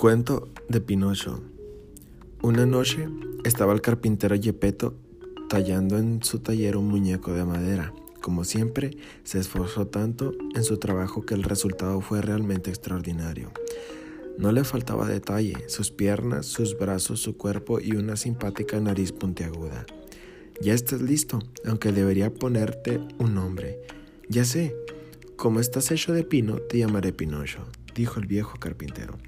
Cuento de Pinocho. Una noche estaba el carpintero Gepetto tallando en su taller un muñeco de madera. Como siempre, se esforzó tanto en su trabajo que el resultado fue realmente extraordinario. No le faltaba detalle, sus piernas, sus brazos, su cuerpo y una simpática nariz puntiaguda. Ya estás listo, aunque debería ponerte un nombre. Ya sé, como estás hecho de pino, te llamaré Pinocho, dijo el viejo carpintero.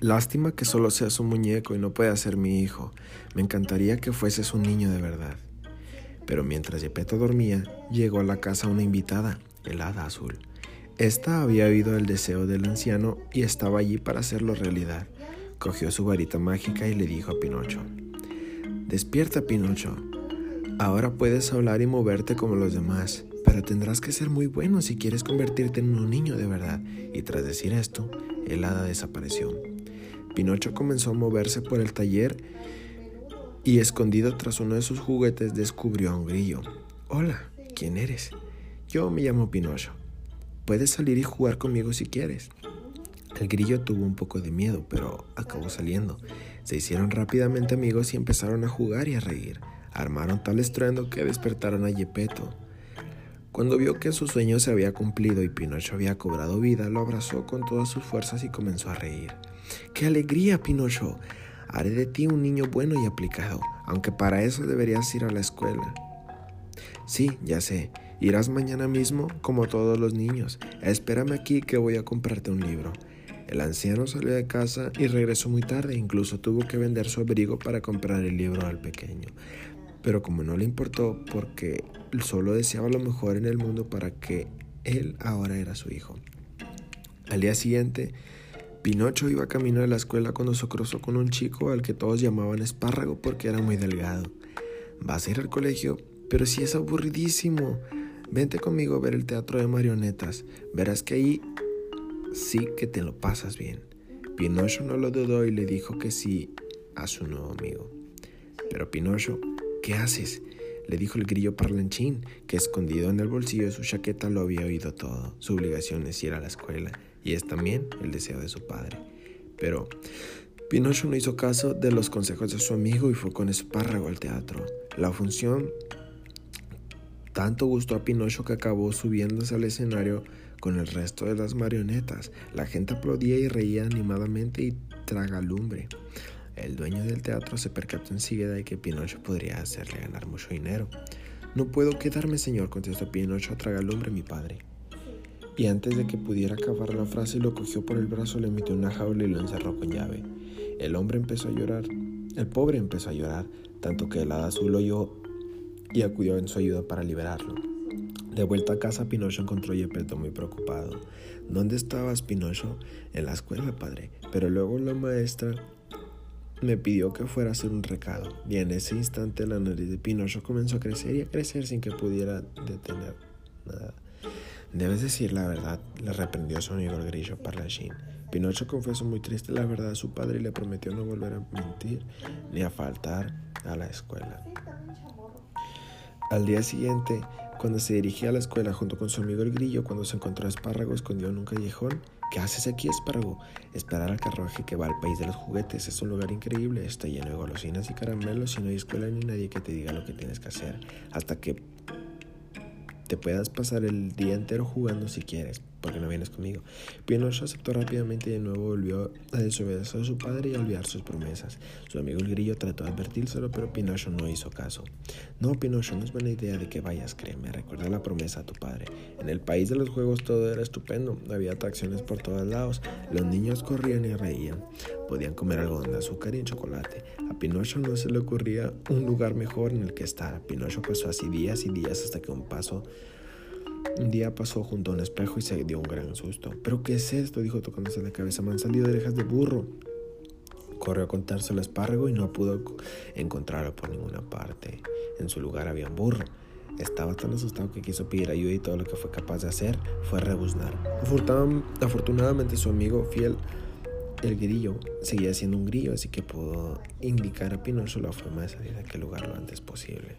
Lástima que solo seas un muñeco y no puedas ser mi hijo. Me encantaría que fueses un niño de verdad. Pero mientras Gepetto dormía, llegó a la casa una invitada, el hada azul. Esta había oído el deseo del anciano y estaba allí para hacerlo realidad. Cogió su varita mágica y le dijo a Pinocho, Despierta, Pinocho. Ahora puedes hablar y moverte como los demás, pero tendrás que ser muy bueno si quieres convertirte en un niño de verdad. Y tras decir esto, el hada desapareció. Pinocho comenzó a moverse por el taller y escondido tras uno de sus juguetes descubrió a un grillo. Hola, ¿quién eres? Yo me llamo Pinocho. Puedes salir y jugar conmigo si quieres. El grillo tuvo un poco de miedo, pero acabó saliendo. Se hicieron rápidamente amigos y empezaron a jugar y a reír. Armaron tal estruendo que despertaron a Gepetto. Cuando vio que su sueño se había cumplido y Pinocho había cobrado vida, lo abrazó con todas sus fuerzas y comenzó a reír. ¡Qué alegría, Pinocho! Haré de ti un niño bueno y aplicado, aunque para eso deberías ir a la escuela. Sí, ya sé. Irás mañana mismo como todos los niños. Espérame aquí que voy a comprarte un libro. El anciano salió de casa y regresó muy tarde, incluso tuvo que vender su abrigo para comprar el libro al pequeño. Pero como no le importó, porque solo deseaba lo mejor en el mundo para que él ahora era su hijo. Al día siguiente, Pinocho iba camino de la escuela cuando se cruzó con un chico al que todos llamaban espárrago porque era muy delgado. ¿Vas a ir al colegio? Pero si es aburridísimo. Vente conmigo a ver el teatro de marionetas. Verás que ahí sí que te lo pasas bien. Pinocho no lo dudó y le dijo que sí a su nuevo amigo. Pero Pinocho, ¿qué haces? le dijo el grillo parlanchín, que escondido en el bolsillo de su chaqueta lo había oído todo. Su obligación es ir a la escuela y es también el deseo de su padre. Pero Pinocho no hizo caso de los consejos de su amigo y fue con espárrago al teatro. La función tanto gustó a Pinocho que acabó subiéndose al escenario con el resto de las marionetas. La gente aplaudía y reía animadamente y tragalumbre. El dueño del teatro se percató enseguida de que Pinocho podría hacerle ganar mucho dinero. No puedo quedarme, señor, contestó Pinocho a tragalumbre mi padre y antes de que pudiera acabar la frase lo cogió por el brazo, le metió una jaula y lo encerró con llave. El hombre empezó a llorar, el pobre empezó a llorar, tanto que el hada azul oyó y acudió en su ayuda para liberarlo. De vuelta a casa, Pinocho encontró a Gepetto muy preocupado. ¿Dónde estabas, Pinocho? En la escuela, padre. Pero luego la maestra me pidió que fuera a hacer un recado. Y en ese instante la nariz de Pinocho comenzó a crecer y a crecer sin que pudiera detener nada. Debes decir la verdad, le reprendió su amigo el grillo parlachín. Pinocho confesó muy triste la verdad a su padre y le prometió no volver a mentir ni a faltar a la escuela. Al día siguiente, cuando se dirigía a la escuela junto con su amigo el grillo, cuando se encontró a Espárrago escondido en un callejón, ¿qué haces aquí, Espárrago? Esperar al carruaje que va al país de los juguetes es un lugar increíble, está lleno de golosinas y caramelos y no hay escuela ni nadie que te diga lo que tienes que hacer, hasta que te puedas pasar el día entero jugando si quieres, porque no vienes conmigo. Pinocho aceptó rápidamente y de nuevo volvió a desobedecer a su padre y a olvidar sus promesas. Su amigo el grillo trató de advertírselo, pero Pinocho no hizo caso. No, Pinocho, no es buena idea de que vayas, créeme, recuerda la promesa a tu padre. En el país de los juegos todo era estupendo, había atracciones por todos lados, los niños corrían y reían, podían comer algodón de azúcar y chocolate. A Pinocho no se le ocurría un lugar mejor en el que estar. Pinocho pasó así días y días hasta que un paso un día pasó junto a un espejo y se dio un gran susto. ¿Pero qué es esto? dijo tocándose la cabeza. Me han salido orejas de burro. Corrió a contarse al espárrago y no pudo encontrarlo por ninguna parte. En su lugar había un burro. Estaba tan asustado que quiso pedir ayuda y todo lo que fue capaz de hacer fue rebuznar. Afortunadamente su amigo fiel, el grillo, seguía siendo un grillo, así que pudo indicar a Pinocho la forma de salir de aquel lugar lo antes posible.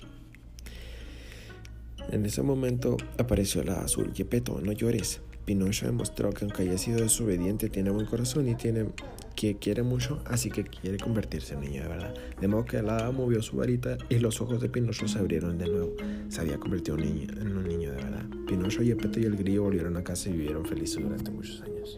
En ese momento apareció la azul. Gepetto, no llores. Pinocho demostró que aunque haya sido desobediente, tiene buen corazón y tiene que quiere mucho, así que quiere convertirse en niño de verdad. De modo que la hada movió su varita y los ojos de Pinocho se abrieron de nuevo. Se había convertido en en un niño de verdad. Pinocho, Yepeto y el grillo volvieron a casa y vivieron felices durante muchos años.